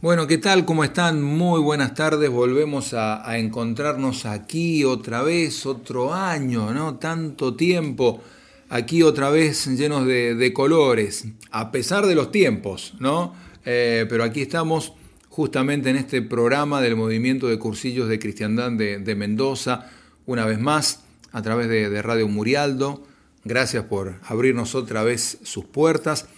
Bueno, ¿qué tal? ¿Cómo están? Muy buenas tardes. Volvemos a, encontrarnos aquí otra vez, otro año, ¿no? Tanto tiempo aquí otra vez llenos de, colores, a pesar de los tiempos, ¿no? Eh, pero aquí estamos justamente en este programa del movimiento de cursillos de cristiandad de, Mendoza, una vez más, a través de, de Radio Murialdo. Gracias por abrirnos otra vez sus puertas.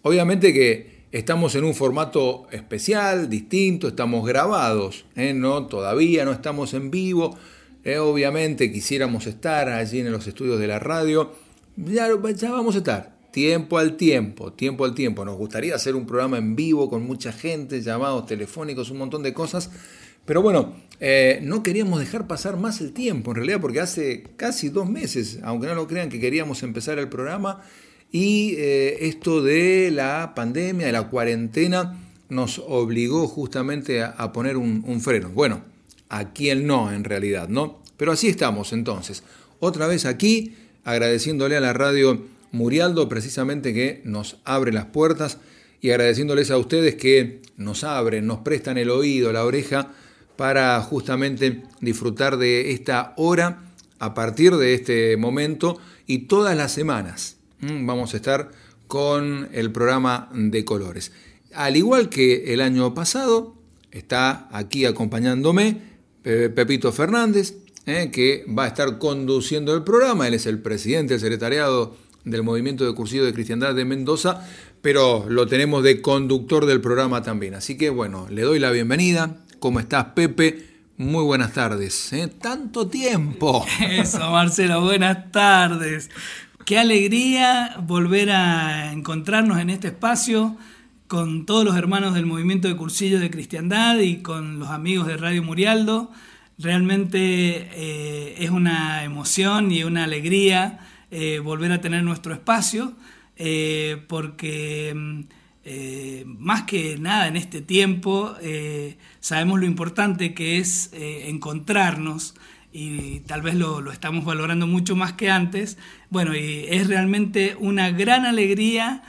Obviamente que Estamos en un formato especial, distinto, estamos grabados, ¿eh? no, todavía no estamos en vivo. ¿eh? obviamente quisiéramos estar allí en los estudios de la radio. Ya, vamos a estar, tiempo al tiempo, tiempo al tiempo. Nos gustaría hacer un programa en vivo con mucha gente, llamados telefónicos, un montón de cosas. Pero bueno, eh, no queríamos dejar pasar más el tiempo, en realidad, porque hace casi dos meses, aunque no lo crean, que queríamos empezar el programa y eh, esto de la pandemia, de la cuarentena, nos obligó justamente a, poner un, freno. Bueno, a quién no en realidad, ¿no? Pero así estamos entonces. Otra vez aquí, agradeciéndole a la radio Murialdo precisamente que nos abre las puertas y agradeciéndoles a ustedes que nos abren, nos prestan el oído, la oreja, para justamente disfrutar de esta hora a partir de este momento y todas las semanas. Mm, vamos a estar con el programa de colores. Al igual que el año pasado, está aquí acompañándome Pepito Fernández, eh, que va a estar conduciendo el programa. Él es el presidente del secretariado del Movimiento de Cursillo de Cristiandad de Mendoza, pero lo tenemos de conductor del programa también. Así que bueno, le doy la bienvenida. ¿Cómo estás, Pepe? Muy buenas tardes. ¿eh? Tanto tiempo. Eso, Marcelo, buenas tardes. Qué alegría volver a encontrarnos en este espacio con todos los hermanos del movimiento de cursillo de cristiandad y con los amigos de Radio Murialdo. Realmente eh, es una emoción y una alegría eh, volver a tener nuestro espacio eh, porque más que nada en este tiempo sabemos lo importante que es encontrarnos y tal vez lo, estamos valorando mucho más que antes. Bueno, y es realmente una gran alegría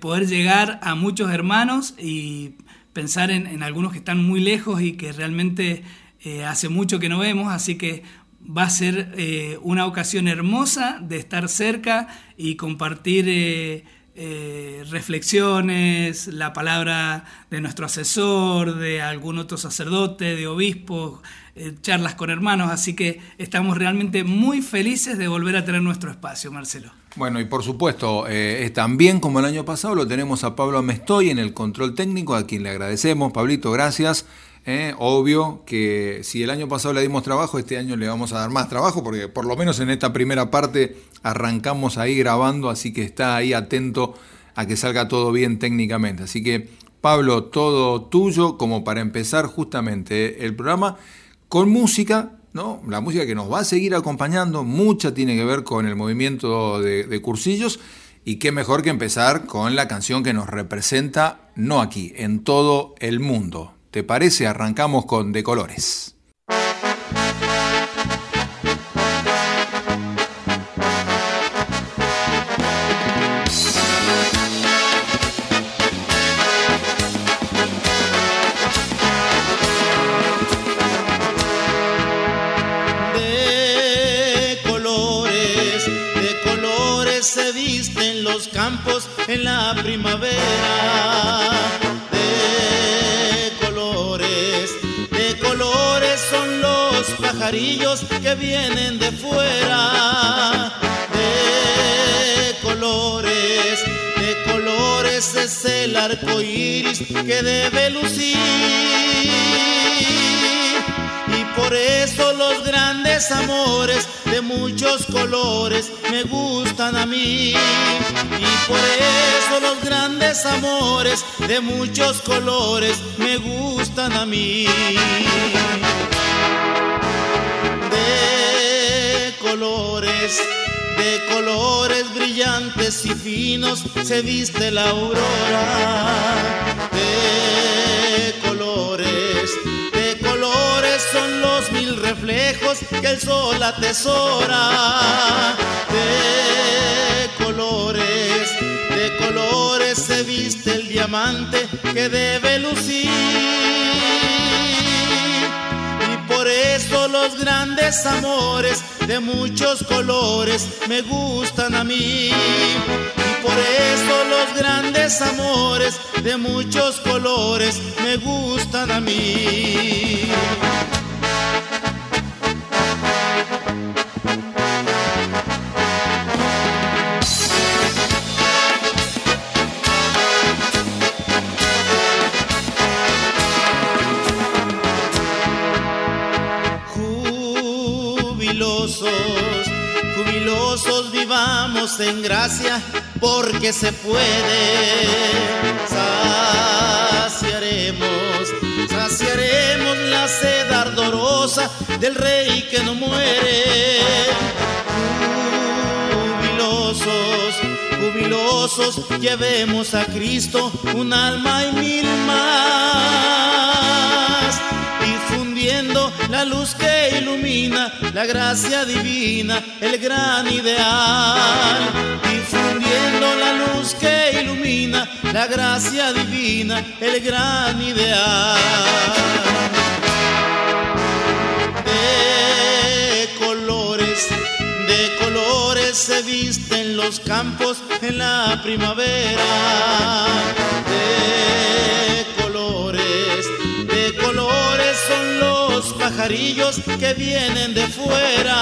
poder llegar a muchos hermanos y pensar en, algunos que están muy lejos y que realmente eh, hace mucho que no vemos, así que va a ser eh, una ocasión hermosa de estar cerca y compartir eh, reflexiones, la palabra de nuestro asesor, de algún otro sacerdote, de obispo, eh, charlas con hermanos, así que estamos realmente muy felices de volver a tener nuestro espacio, Marcelo. Bueno, y por supuesto, eh, también como el año pasado lo tenemos a Pablo Amestoy en el control técnico, a quien le agradecemos. Pablito, gracias. Eh, obvio que si el año pasado le dimos trabajo, este año le vamos a dar más trabajo, porque por lo menos en esta primera parte arrancamos ahí grabando, así que está ahí atento a que salga todo bien técnicamente. Así que, Pablo, todo tuyo como para empezar justamente el programa con música, ¿no? La música que nos va a seguir acompañando, mucha tiene que ver con el movimiento de, de cursillos. Y qué mejor que empezar con la canción que nos representa, no aquí, en todo el mundo. ¿Te parece? Arrancamos con De Colores. En la primavera. De colores, de colores son los pajarillos que vienen de fuera. De colores, de colores es el arco iris que debe lucir. Por eso los grandes amores de muchos colores me gustan a mí. Y por eso los grandes amores de muchos colores me gustan a mí. De colores, de colores brillantes y finos se viste la aurora. De reflejos que el sol atesora. De colores, de colores se viste el diamante que debe lucir. Y por eso los grandes amores de muchos colores me gustan a mí. Y por eso los grandes amores de muchos colores me gustan a mí. En gracia porque se puede. Saciaremos, saciaremos la sed ardorosa del rey que no muere. Jubilosos, jubilosos, llevemos a Cristo un alma y mil más la luz que ilumina la gracia divina, el gran ideal. Difundiendo la luz que ilumina la gracia divina, el gran ideal. De colores, de colores se visten los campos en la primavera. De los pajarillos que vienen de fuera.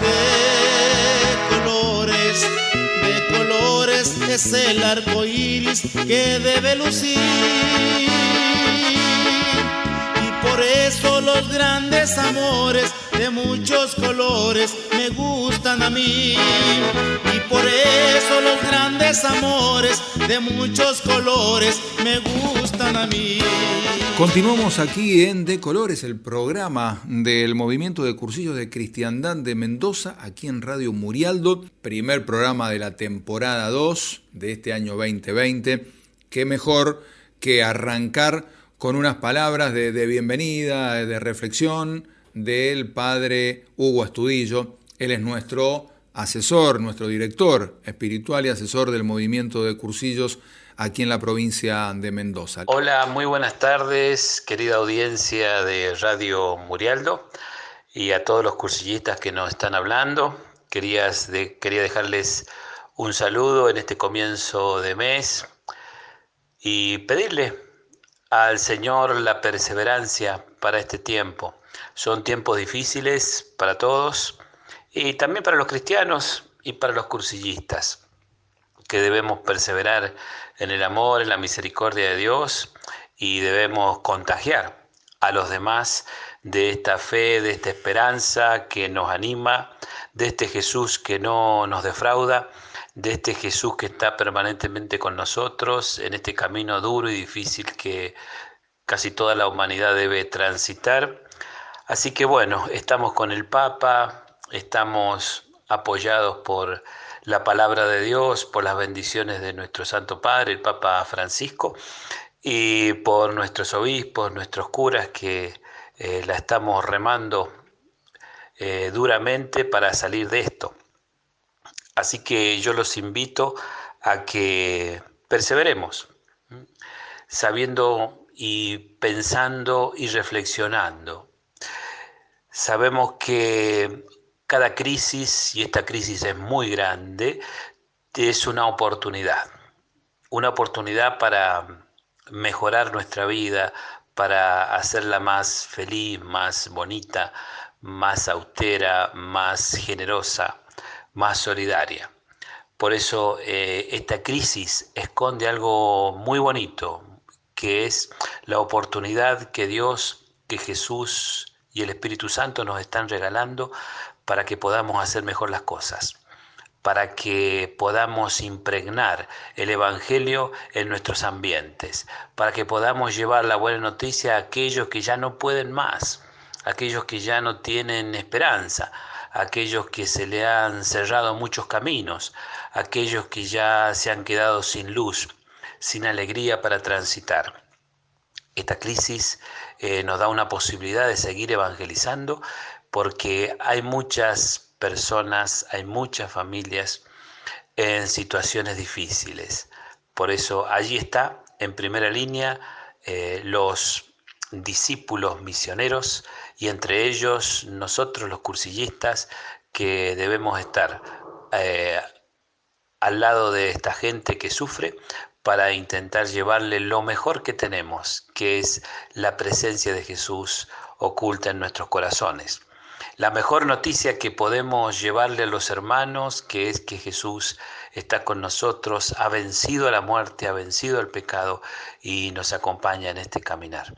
De colores, de colores es el arco iris que debe lucir. Y por eso los grandes amores de muchos colores me gustan a mí. Y por eso los grandes amores de muchos colores me gustan a mí. Continuamos aquí en De Colores, el programa del movimiento de cursillos de cristiandad de Mendoza, aquí en Radio Murialdo, primer programa de la temporada 2 de este año 2020. Qué mejor que arrancar con unas palabras de, de bienvenida, de reflexión del padre Hugo Astudillo. Él es nuestro asesor, nuestro director espiritual y asesor del movimiento de cursillos aquí en la provincia de Mendoza. Hola, muy buenas tardes, querida audiencia de Radio Murialdo y a todos los cursillistas que nos están hablando. Quería, dejarles un saludo en este comienzo de mes y pedirle al Señor la perseverancia para este tiempo. Son tiempos difíciles para todos y también para los cristianos y para los cursillistas que debemos perseverar en el amor, en la misericordia de Dios y debemos contagiar a los demás de esta fe, de esta esperanza que nos anima, de este Jesús que no nos defrauda, de este Jesús que está permanentemente con nosotros en este camino duro y difícil que casi toda la humanidad debe transitar. Así que bueno, estamos con el Papa, estamos apoyados por la palabra de Dios, por las bendiciones de nuestro Santo Padre, el Papa Francisco, y por nuestros obispos, nuestros curas que eh, la estamos remando eh, duramente para salir de esto. Así que yo los invito a que perseveremos, sabiendo y pensando y reflexionando. Sabemos que cada crisis, y esta crisis es muy grande, es una oportunidad. Una oportunidad para mejorar nuestra vida, para hacerla más feliz, más bonita, más austera, más generosa, más solidaria. Por eso eh, esta crisis esconde algo muy bonito, que es la oportunidad que Dios, que Jesús y el Espíritu Santo nos están regalando para que podamos hacer mejor las cosas, para que podamos impregnar el Evangelio en nuestros ambientes, para que podamos llevar la buena noticia a aquellos que ya no pueden más, aquellos que ya no tienen esperanza, aquellos que se le han cerrado muchos caminos, aquellos que ya se han quedado sin luz, sin alegría para transitar. Esta crisis eh, nos da una posibilidad de seguir evangelizando, porque hay muchas personas, hay muchas familias en situaciones difíciles. Por eso allí está en primera línea eh, los discípulos misioneros y entre ellos nosotros los cursillistas que debemos estar eh, al lado de esta gente que sufre para intentar llevarle lo mejor que tenemos, que es la presencia de Jesús oculta en nuestros corazones. La mejor noticia que podemos llevarle a los hermanos, que es que Jesús está con nosotros, ha vencido a la muerte, ha vencido al pecado y nos acompaña en este caminar.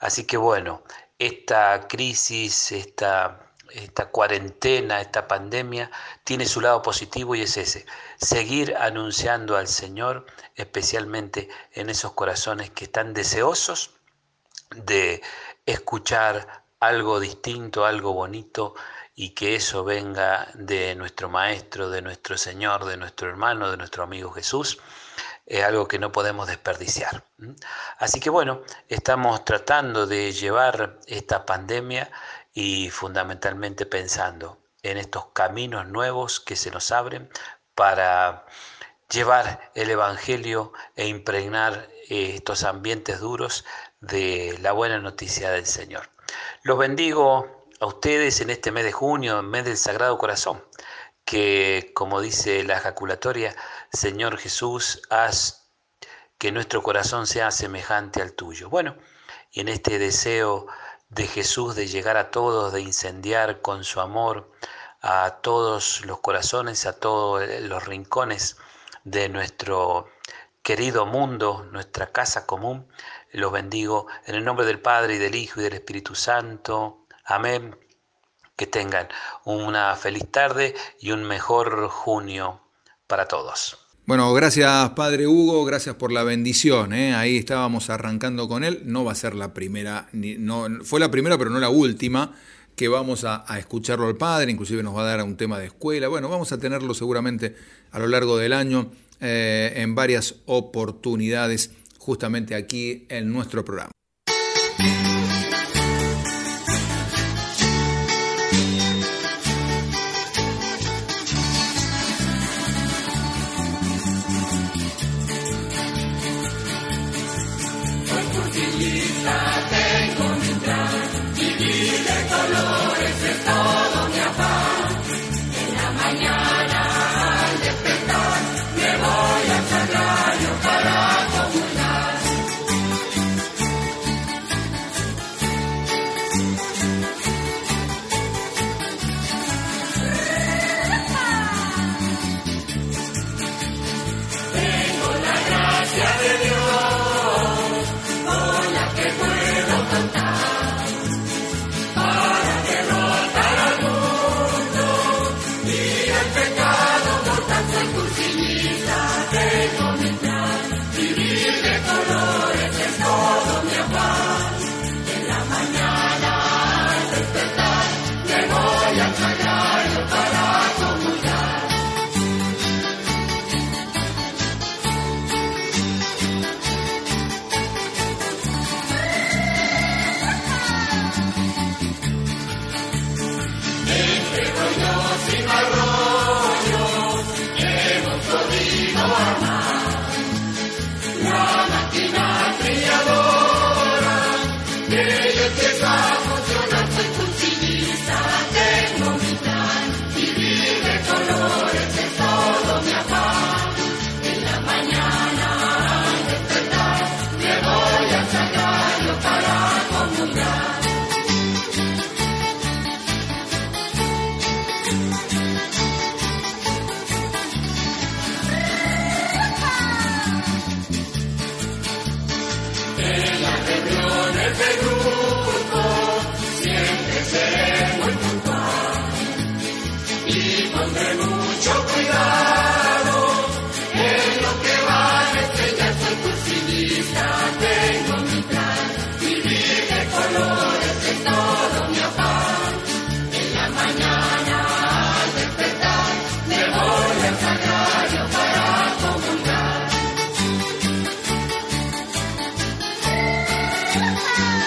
Así que bueno, esta crisis, esta esta cuarentena, esta pandemia, tiene su lado positivo y es ese, seguir anunciando al Señor, especialmente en esos corazones que están deseosos de escuchar algo distinto, algo bonito y que eso venga de nuestro Maestro, de nuestro Señor, de nuestro hermano, de nuestro amigo Jesús es algo que no podemos desperdiciar. Así que bueno, estamos tratando de llevar esta pandemia y fundamentalmente pensando en estos caminos nuevos que se nos abren para llevar el Evangelio e impregnar eh, estos ambientes duros de la buena noticia del Señor. Los bendigo a ustedes en este mes de junio, mes del Sagrado Corazón, que como dice la ejaculatoria, Señor Jesús, haz que nuestro corazón sea semejante al tuyo. Bueno, y en este deseo de Jesús de llegar a todos, de incendiar con su amor a todos los corazones, a todos los rincones de nuestro querido mundo, nuestra casa común. Los bendigo en el nombre del Padre y del Hijo y del Espíritu Santo. Amén. Que tengan una feliz tarde y un mejor junio para todos. Bueno, gracias Padre Hugo, gracias por la bendición. ¿eh? Ahí estábamos arrancando con él. No va a ser la primera, no, fue la primera, pero no la última que vamos a, escucharlo al Padre. Inclusive nos va a dar un tema de escuela. Bueno, vamos a tenerlo seguramente a lo largo del año eh, en varias oportunidades justamente aquí en nuestro programa. 哈喽哈喽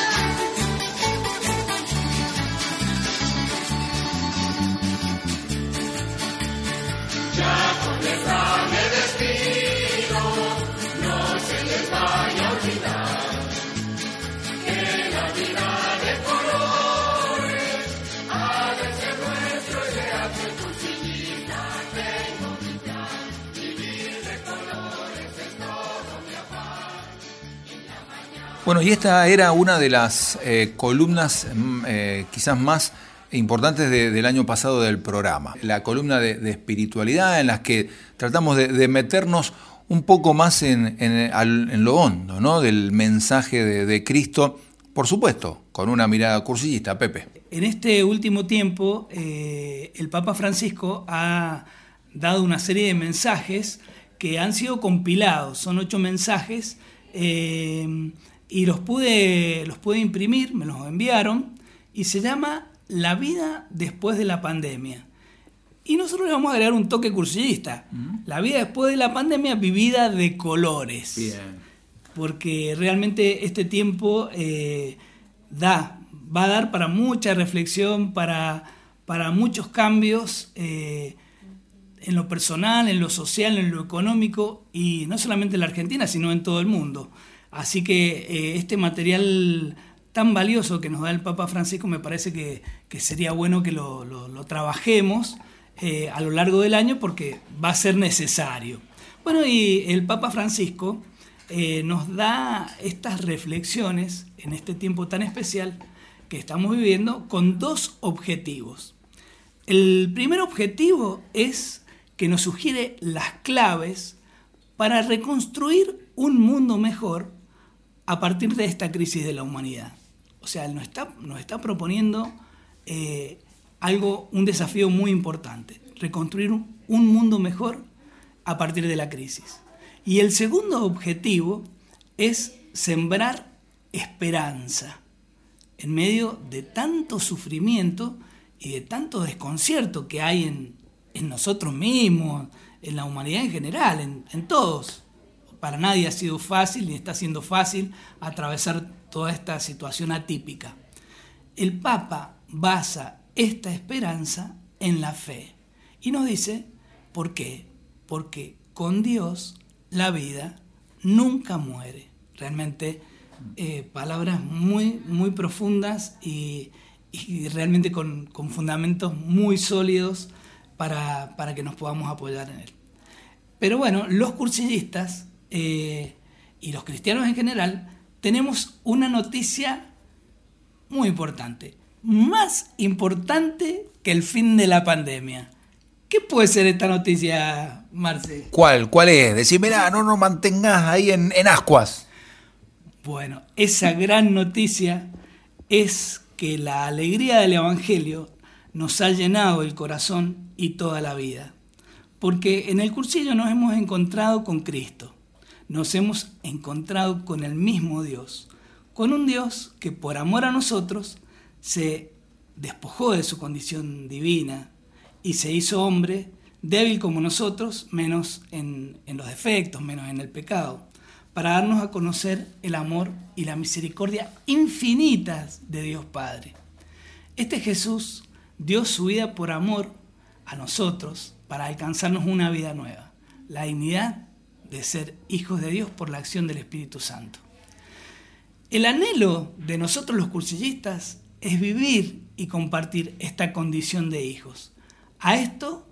Bueno, y esta era una de las eh, columnas mm, eh, quizás más importantes del año pasado del programa, la columna de, espiritualidad en las que tratamos de, meternos un poco más en, lo hondo, ¿no? Del mensaje de, Cristo, por supuesto, con una mirada cursillista, Pepe. En este último tiempo, eh, el Papa Francisco ha dado una serie de mensajes que han sido compilados, son ocho mensajes y los pude, los pude imprimir, me los enviaron, y se llama La vida después de la pandemia. Y nosotros le vamos a agregar un toque cursillista. La vida después de la pandemia vivida de colores. Porque realmente este tiempo eh, da, va a dar para mucha reflexión, para, para muchos cambios eh, en lo personal, en lo social, en lo económico, y no solamente en la Argentina, sino en todo el mundo. Así que eh, este material tan valioso que nos da el Papa Francisco me parece que, sería bueno que lo, trabajemos eh, a lo largo del año porque va a ser necesario. Bueno, y el Papa Francisco eh, nos da estas reflexiones en este tiempo tan especial que estamos viviendo con dos objetivos. El primer objetivo es que nos sugiere las claves para reconstruir un mundo mejor a partir de esta crisis de la humanidad. O sea, nos está, nos está proponiendo eh, algo, un desafío muy importante, reconstruir un, mundo mejor a partir de la crisis. Y el segundo objetivo es sembrar esperanza en medio de tanto sufrimiento y de tanto desconcierto que hay en, nosotros mismos, en la humanidad en general, en, en todos para nadie ha sido fácil ni está siendo fácil atravesar toda esta situación atípica. El Papa basa esta esperanza en la fe y nos dice, ¿por qué? Porque con Dios la vida nunca muere. Realmente eh, palabras muy, muy profundas y, realmente con, fundamentos muy sólidos para, para que nos podamos apoyar en él. Pero bueno, los cursillistas eh, y los cristianos en general, tenemos una noticia muy importante, más importante que el fin de la pandemia. ¿Qué puede ser esta noticia, Marce? ¿Cuál? ¿Cuál es? Decímela, no nos mantengas ahí en, en ascuas. Bueno, esa gran noticia es que la alegría del Evangelio nos ha llenado el corazón y toda la vida. Porque en el cursillo nos hemos encontrado con Cristo nos hemos encontrado con el mismo Dios, con un Dios que por amor a nosotros se despojó de su condición divina y se hizo hombre, débil como nosotros, menos en, los defectos, menos en el pecado, para darnos a conocer el amor y la misericordia infinitas de Dios Padre. Este Jesús dio su vida por amor a nosotros para alcanzarnos una vida nueva, la dignidad de ser hijos de Dios por la acción del Espíritu Santo. El anhelo de nosotros los cursillistas es vivir y compartir esta condición de hijos. A esto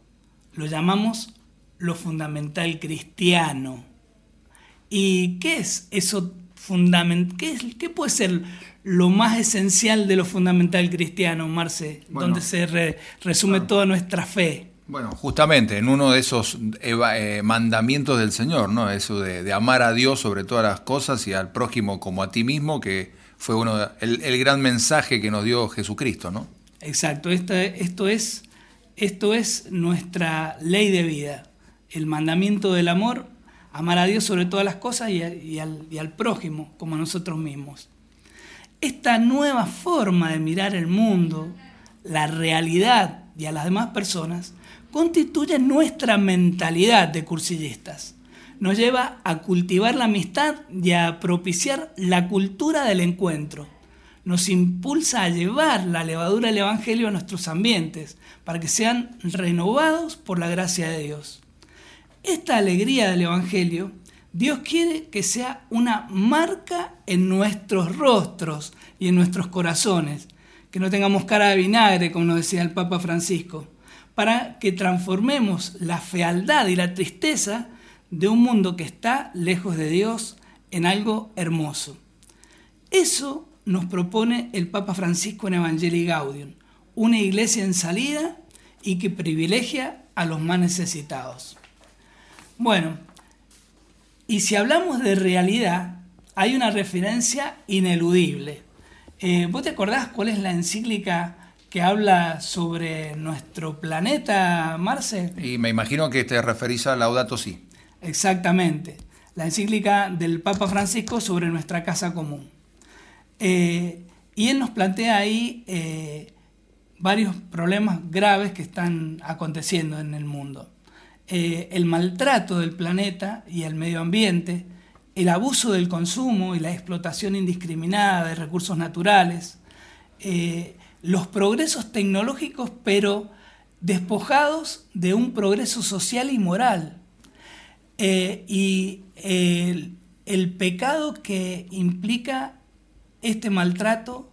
lo llamamos lo fundamental cristiano. ¿Y qué es eso fundamental? ¿Qué, puede ser lo más esencial de lo fundamental cristiano, Marce? donde se resume toda nuestra fe. Bueno, justamente en uno de esos eh, mandamientos del Señor, ¿no? Eso de, amar a Dios sobre todas las cosas y al prójimo como a ti mismo, que fue uno el, gran mensaje que nos dio Jesucristo, ¿no? Exacto, esto, esto, es, esto es nuestra ley de vida, el mandamiento del amor, amar a Dios sobre todas las cosas y, al, y al prójimo como a nosotros mismos. Esta nueva forma de mirar el mundo, la realidad y a las demás personas, constituye nuestra mentalidad de cursillistas. Nos lleva a cultivar la amistad y a propiciar la cultura del encuentro. Nos impulsa a llevar la levadura del Evangelio a nuestros ambientes para que sean renovados por la gracia de Dios. Esta alegría del Evangelio, Dios quiere que sea una marca en nuestros rostros y en nuestros corazones, que no tengamos cara de vinagre, como nos decía el Papa Francisco para que transformemos la fealdad y la tristeza de un mundo que está lejos de Dios en algo hermoso. Eso nos propone el Papa Francisco en Evangelii Gaudium, una iglesia en salida y que privilegia a los más necesitados. Bueno, y si hablamos de realidad, hay una referencia ineludible. Eh, ¿Vos te acordás cuál es la encíclica que habla sobre nuestro planeta, Marce? Y me imagino que te referís a Laudato Si. Exactamente, la encíclica del Papa Francisco sobre nuestra casa común. Eh, y él nos plantea ahí eh, varios problemas graves que están aconteciendo en el mundo. Eh, el maltrato del planeta y el medio ambiente, el abuso del consumo y la explotación indiscriminada de recursos naturales, los progresos tecnológicos pero despojados de un progreso social y moral, y el, el pecado que implica este maltrato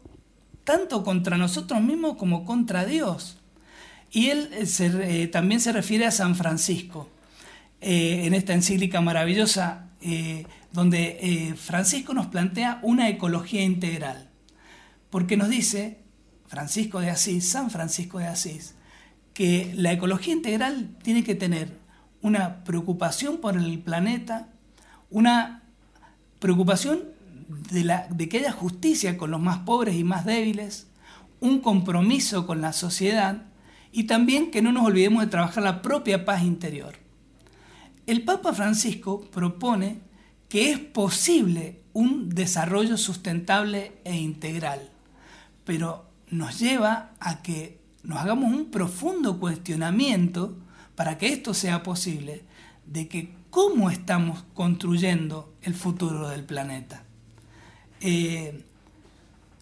tanto contra nosotros mismos como contra Dios. Y él eh, eh, también se refiere a San Francisco eh, en esta encíclica maravillosa donde Francisco nos plantea una ecología integral. Porque nos dice, Francisco de Asís, San Francisco de Asís, que la ecología integral tiene que tener una preocupación por el planeta, una preocupación de, que haya justicia con los más pobres y más débiles, un compromiso con la sociedad y también que no nos olvidemos de trabajar la propia paz interior. El Papa Francisco propone que es posible un desarrollo sustentable e integral, pero nos lleva a que nos hagamos un profundo cuestionamiento para que esto sea posible, de que cómo estamos construyendo el futuro del planeta. Eh,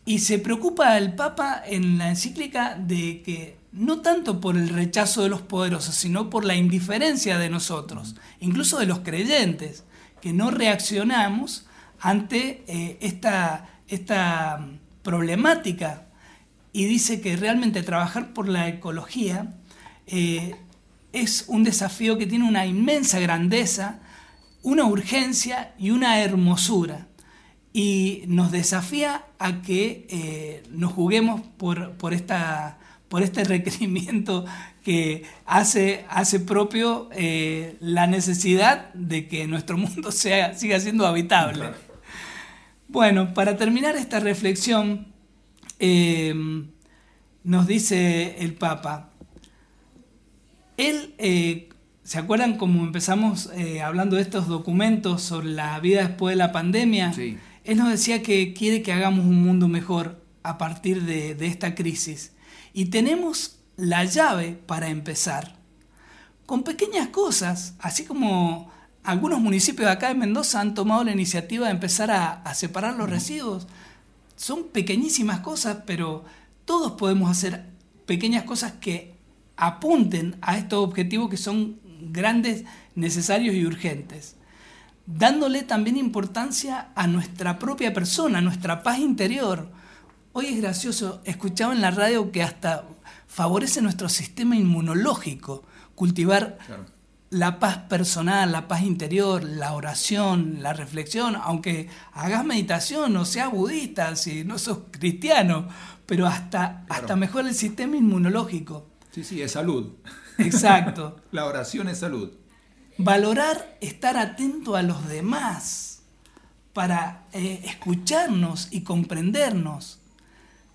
y se preocupa el Papa en la encíclica de que no tanto por el rechazo de los poderosos, sino por la indiferencia de nosotros, incluso de los creyentes, que no reaccionamos ante eh, esta, esta problemática. Y dice que realmente trabajar por la ecología eh, es un desafío que tiene una inmensa grandeza, una urgencia y una hermosura y nos desafía a que eh, nos juguemos por, esta, por este requerimiento que hace, hace propio eh, la necesidad de que nuestro mundo sea, siga siendo habitable. Bueno, para terminar esta reflexión, em, nos dice el Papa, él, eh, ¿se acuerdan cómo empezamos hablando de estos documentos sobre la vida después de la pandemia? Sí. Él nos decía que quiere que hagamos un mundo mejor a partir de, esta crisis. Y tenemos la llave para empezar. Con pequeñas cosas, así como algunos municipios de acá de Mendoza han tomado la iniciativa de empezar a, separar los residuos. Son pequeñísimas cosas, pero todos podemos hacer pequeñas cosas que apunten a estos objetivos que son grandes, necesarios y urgentes dándole también importancia a nuestra propia persona, a nuestra paz interior. Hoy es gracioso, escuchaba en la radio que hasta favorece nuestro sistema inmunológico cultivar la paz personal, la paz interior, la oración, la reflexión, aunque hagas meditación o seas budista, si no sos cristiano, pero hasta, hasta mejora el sistema inmunológico. Sí, sí, es salud. Exacto. la oración es salud. Valorar estar atento a los demás para eh, escucharnos y comprendernos.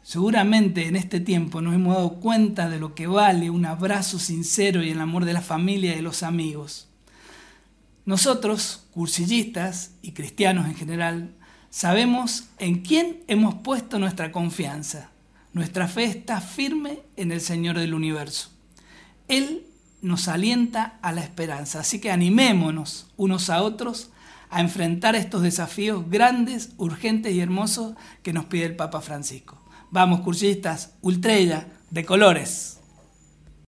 Seguramente en este tiempo nos hemos dado cuenta de lo que vale un abrazo sincero y el amor de la familia y de los amigos. Nosotros, cursillistas y cristianos en general, sabemos en quién hemos puesto nuestra confianza. Nuestra fe está firme en el Señor del universo. Él nos alienta a la esperanza. Así que animémonos unos a otros a enfrentar estos desafíos grandes, urgentes y hermosos que nos pide el Papa Francisco. Vamos, cursistas, ultrella, de colores.